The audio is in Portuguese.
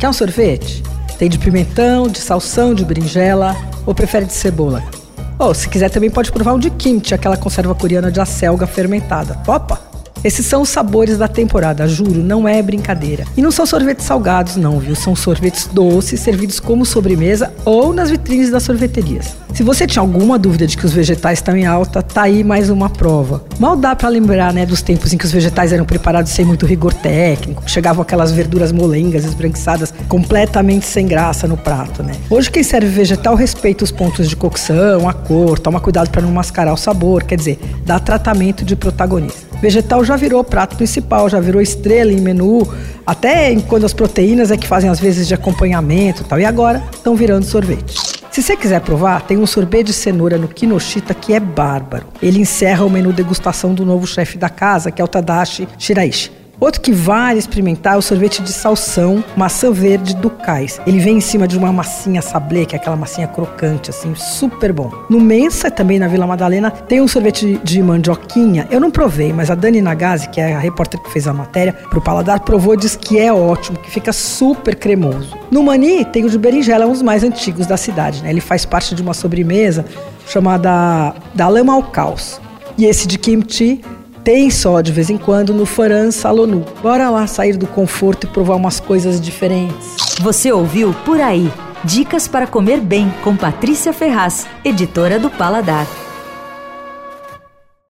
Quer um sorvete? Tem de pimentão, de salsão, de berinjela ou prefere de cebola? Ou, se quiser, também pode provar um de kimchi, aquela conserva coreana de acelga fermentada. Topa? Esses são os sabores da temporada, juro, não é brincadeira. E não são sorvetes salgados, não, viu? São sorvetes doces servidos como sobremesa ou nas vitrines das sorveterias. Se você tinha alguma dúvida de que os vegetais estão em alta, tá aí mais uma prova. Mal dá para lembrar, né, dos tempos em que os vegetais eram preparados sem muito rigor técnico, chegavam aquelas verduras molengas, esbranquiçadas, completamente sem graça no prato, né? Hoje quem serve vegetal respeita os pontos de cocção, a cor, toma cuidado para não mascarar o sabor, quer dizer, dá tratamento de protagonista. Vegetal já virou prato principal, já virou estrela em menu, até quando as proteínas é que fazem às vezes de acompanhamento tal. E agora estão virando sorvete. Se você quiser provar, tem um sorvete de cenoura no Kinoshita que é bárbaro. Ele encerra o menu degustação do novo chefe da casa, que é o Tadashi Shiraishi. Outro que vale experimentar é o sorvete de salsão maçã verde do Cais. Ele vem em cima de uma massinha sablé, que é aquela massinha crocante, assim, super bom. No Mensa, também na Vila Madalena, tem um sorvete de mandioquinha. Eu não provei, mas a Dani Nagase, que é a repórter que fez a matéria pro Paladar, provou e diz que é ótimo, que fica super cremoso. No Mani, tem o de berinjela, um dos mais antigos da cidade, né? Ele faz parte de uma sobremesa chamada da lama ao caos. E esse de kimchi tem só de vez em quando no Faran Salonu. Bora lá sair do conforto e provar umas coisas diferentes. Você ouviu Por Aí. Dicas para comer bem com Patrícia Ferraz, editora do Paladar.